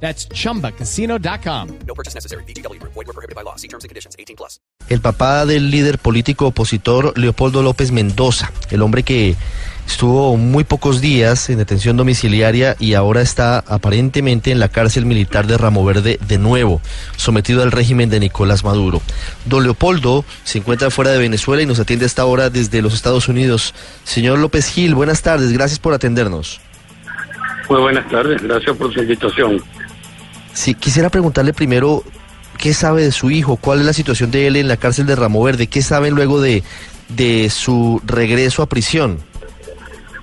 That's chumbacasino.com. No purchase necessary. BGW. Void were prohibited by law. See terms and conditions. 18 plus. El papá del líder político opositor Leopoldo López Mendoza, el hombre que estuvo muy pocos días en detención domiciliaria y ahora está aparentemente en la cárcel militar de Ramo Verde de nuevo, sometido al régimen de Nicolás Maduro. Don Leopoldo se encuentra fuera de Venezuela y nos atiende a esta hora desde los Estados Unidos. Señor López Gil, buenas tardes, gracias por atendernos. Muy buenas tardes, gracias por su invitación. Sí, quisiera preguntarle primero qué sabe de su hijo, cuál es la situación de él en la cárcel de Ramo Verde, qué saben luego de, de su regreso a prisión.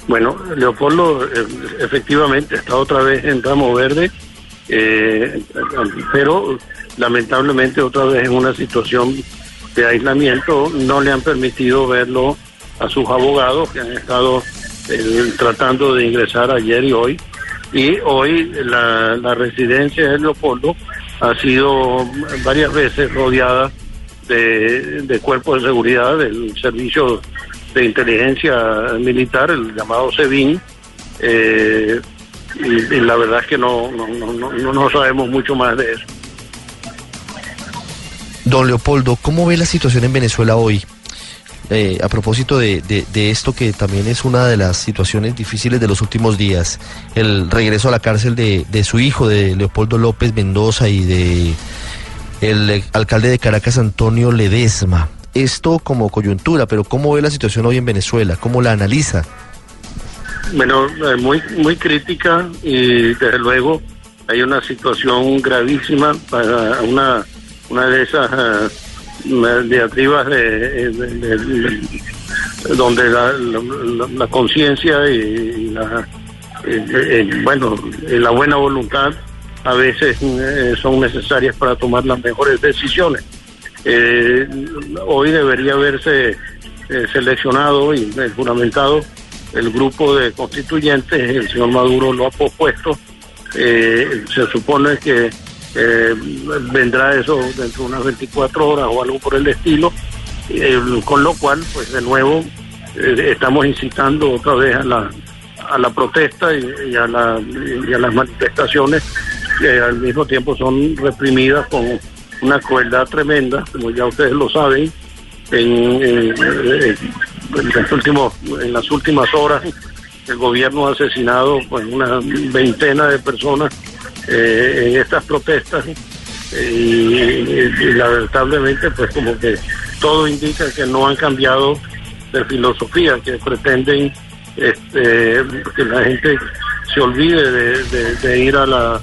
Bueno, Leopoldo eh, efectivamente está otra vez en Ramo Verde, eh, pero lamentablemente otra vez en una situación de aislamiento. No le han permitido verlo a sus abogados que han estado eh, tratando de ingresar ayer y hoy. Y hoy la, residencia de Leopoldo ha sido varias veces rodeada de, cuerpos de seguridad del servicio de inteligencia militar, el llamado SEBIN, eh, y, la verdad es que no, no, no, no sabemos mucho más de eso. Don Leopoldo, ¿cómo ve la situación en Venezuela hoy? Eh, a propósito de, esto que también es una de las situaciones difíciles de los últimos días, el regreso a la cárcel de, de su hijo, de Leopoldo López Mendoza y de el alcalde de Caracas, Antonio Ledesma. Esto como coyuntura, pero ¿cómo ve la situación hoy en Venezuela? ¿Cómo la analiza? Bueno, eh, muy, muy crítica y desde luego hay una situación gravísima para una, una de esas... Diatribas de, de, de, de, donde la, la, la conciencia y, la eh, eh, bueno la buena voluntad a veces eh, son necesarias para tomar las mejores decisiones. Hoy debería haberse seleccionado y juramentado el grupo de constituyentes el señor Maduro lo ha pospuesto. Se supone que eh, vendrá eso dentro de unas 24 horas o algo por el estilo, eh, con lo cual, pues de nuevo, eh, estamos incitando otra vez a la, a la protesta y, a la, y a las manifestaciones que al mismo tiempo son reprimidas con una crueldad tremenda, como ya ustedes lo saben, en, en, en, últimos, en las últimas horas el gobierno ha asesinado pues una veintena de personas eh, en estas protestas y, lamentablemente pues como que todo indica que no han cambiado de filosofía, que pretenden este, que la gente se olvide de, ir a la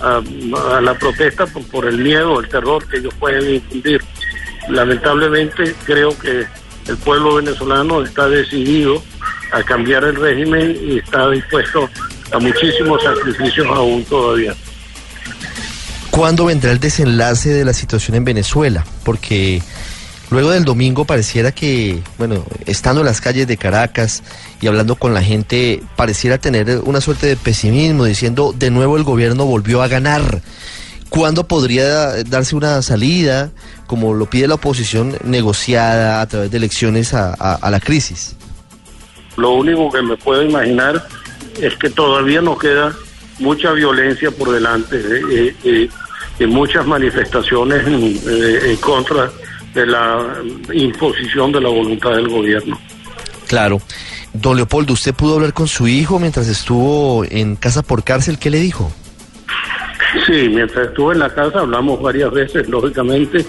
a, la protesta por, por el miedo, el terror que ellos pueden infundir. Lamentablemente creo que el pueblo venezolano está decidido a cambiar el régimen y está dispuesto a muchísimos sacrificios aún todavía. ¿Cuándo vendrá el desenlace de la situación en Venezuela? Porque luego del domingo pareciera que, bueno, estando en las calles de Caracas y hablando con la gente, pareciera tener una suerte de pesimismo, diciendo de nuevo el gobierno volvió a ganar. ¿Cuándo podría darse una salida, como lo pide la oposición, negociada a través de elecciones a, a, a la crisis? Lo único que me puedo imaginar es que todavía nos queda mucha violencia por delante eh, eh, y muchas manifestaciones en, eh, en, contra de la imposición de la voluntad del gobierno. Claro. Don Leopoldo, ¿usted pudo hablar con su hijo mientras estuvo en casa por cárcel? ¿Qué le dijo? Sí, mientras estuve en la casa hablamos varias veces, lógicamente,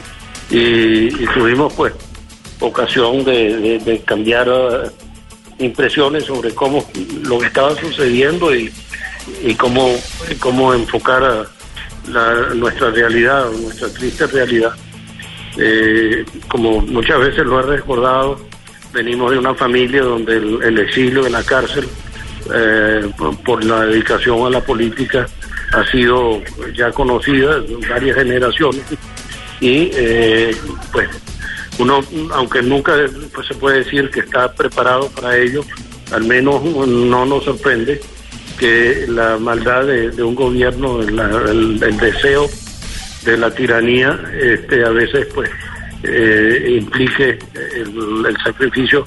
y, y tuvimos pues ocasión de, de, de cambiar impresiones sobre cómo lo que estaba sucediendo y, cómo, cómo enfocar la, nuestra realidad, nuestra triste realidad. Eh, como muchas veces lo he recordado, venimos de una familia donde el, exilio en la cárcel, eh, por, la dedicación a la política, ha sido ya conocida varias generaciones y eh, pues uno, aunque nunca pues, se puede decir que está preparado para ello, al menos no nos sorprende que la maldad de, un gobierno, el, deseo de la tiranía, este, a veces pues eh, implique el, sacrificio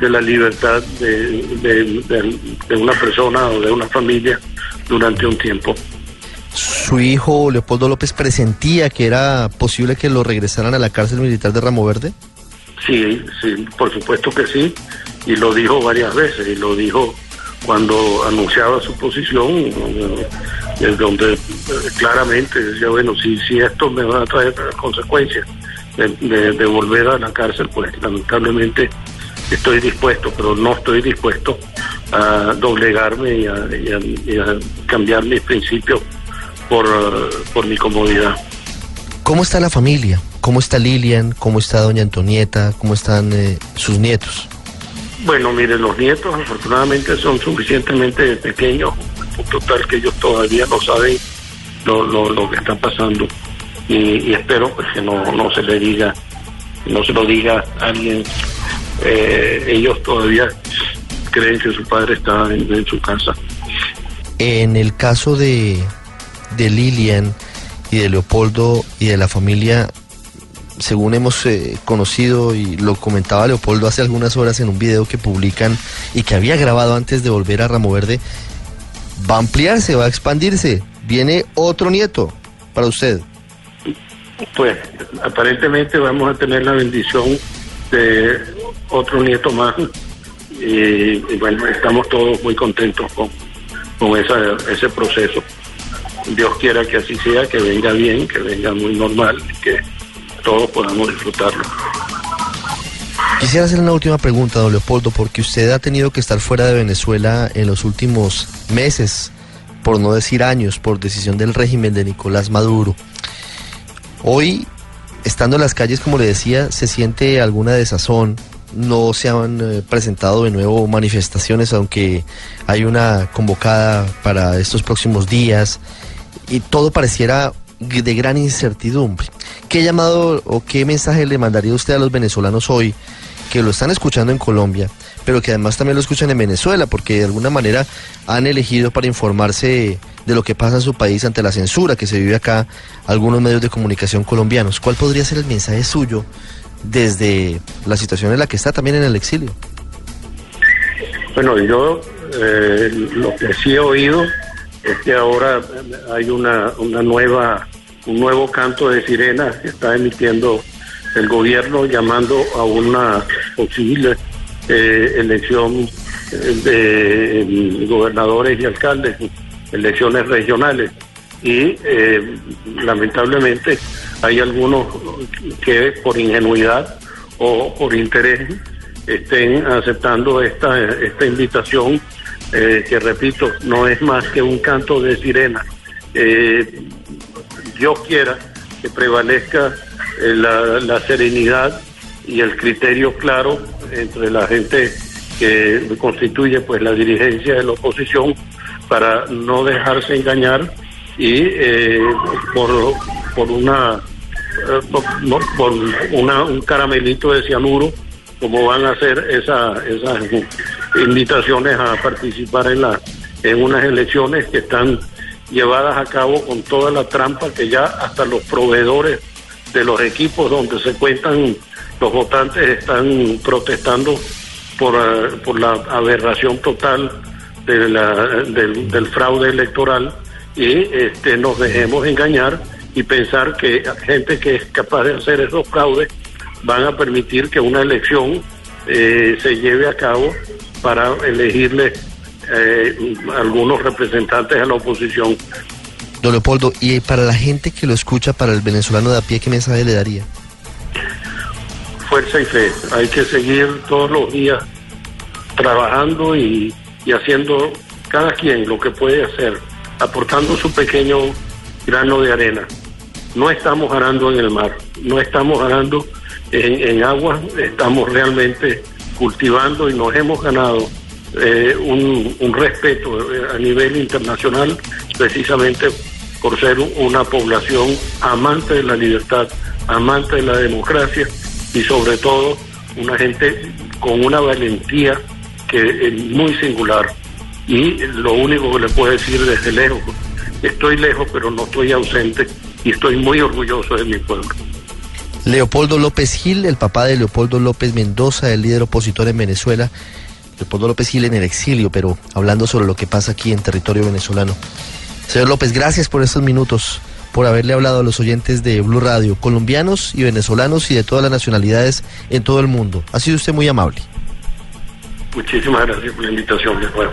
de la libertad de, una persona o de una familia durante un tiempo. ¿Su hijo Leopoldo López presentía que era posible que lo regresaran a la cárcel militar de Ramo Verde? Sí, sí, por supuesto que sí, y lo dijo varias veces, y lo dijo cuando anunciaba su posición, donde eh, claramente decía, bueno, si, si esto me va a traer consecuencias de, volver a la cárcel, pues lamentablemente estoy dispuesto, pero no estoy dispuesto a doblegarme y a, cambiar mis principios por, por mi comodidad. ¿Cómo está la familia? ¿Cómo está Lilian? ¿Cómo está doña Antonieta? ¿Cómo están eh, sus nietos? Bueno, miren, los nietos afortunadamente son suficientemente pequeños, punto tal que ellos todavía no saben lo, lo, que está pasando. Y, espero pues, que no, no se le diga, no se lo diga a alguien. Eh, ellos todavía creen que su padre está en, su casa. En el caso de, de Lilian y de Leopoldo y de la familia, según hemos eh, conocido y lo comentaba Leopoldo hace algunas horas en un video que publican y que había grabado antes de volver a Ramo Verde, va a ampliarse, va a expandirse. Viene otro nieto para usted. Pues aparentemente vamos a tener la bendición de otro nieto más. Y, bueno, estamos todos muy contentos con, con ese proceso. Dios quiera que así sea, que venga bien, que venga muy normal, que todos podamos disfrutarlo. Quisiera hacer una última pregunta, don Leopoldo, porque usted ha tenido que estar fuera de Venezuela en los últimos meses, por no decir años, por decisión del régimen de Nicolás Maduro. Hoy, estando en las calles, como le decía, se siente alguna desazón. No se han eh, presentado de nuevo manifestaciones, aunque hay una convocada para estos próximos días. Y todo pareciera de gran incertidumbre. ¿Qué llamado o qué mensaje le mandaría usted a los venezolanos hoy que lo están escuchando en Colombia, pero que además también lo escuchan en Venezuela, porque de alguna manera han elegido para informarse de lo que pasa en su país ante la censura que se vive acá algunos medios de comunicación colombianos? ¿Cuál podría ser el mensaje suyo desde la situación en la que está también en el exilio? Bueno, yo eh, lo que sí he oído es que ahora hay una, una nueva, un nuevo canto de sirena que está emitiendo el gobierno llamando a una posible eh, elección de gobernadores y alcaldes, elecciones regionales. Y eh, lamentablemente hay algunos que por ingenuidad o por interés estén aceptando esta, esta invitación eh, que repito, no es más que un canto de sirena. Eh, Dios quiera que prevalezca eh, la, serenidad y el criterio claro entre la gente que constituye pues la dirigencia de la oposición para no dejarse engañar y por, por una por, una, un caramelito de cianuro como van a hacer esa, esas invitaciones a participar en, la, en unas elecciones que están llevadas a cabo con toda la trampa que ya hasta los proveedores de los equipos donde se cuentan los votantes están protestando por, eh, por la aberración total del, del, fraude electoral y este, nos dejemos engañar y pensar que gente que es capaz de hacer esos fraudes van a permitir que una elección eh, se lleve a cabo para elegirle eh, algunos representantes a la oposición. Don Leopoldo, y para la gente que lo escucha, para el venezolano de a pie, ¿qué mensaje le daría? Fuerza y fe. Hay que seguir todos los días trabajando y, y haciendo cada quien lo que puede hacer, aportando su pequeño grano de arena. No estamos ganando en el mar, no estamos ganando en, agua estamos realmente cultivando y nos hemos ganado eh, un, respeto eh, a nivel internacional precisamente por ser una población amante de la libertad, amante de la democracia y sobre todo una gente con una valentía que es muy singular. Y lo único que le puedo decir desde lejos, estoy lejos pero no estoy ausente y estoy muy orgulloso de mi pueblo. Leopoldo López Gil, el papá de Leopoldo López Mendoza, el líder opositor en Venezuela. Leopoldo López Gil en el exilio, pero hablando sobre lo que pasa aquí en territorio venezolano. Señor López, gracias por estos minutos, por haberle hablado a los oyentes de Blue Radio, colombianos y venezolanos y de todas las nacionalidades en todo el mundo. Ha sido usted muy amable. Muchísimas gracias por la invitación de nuevo.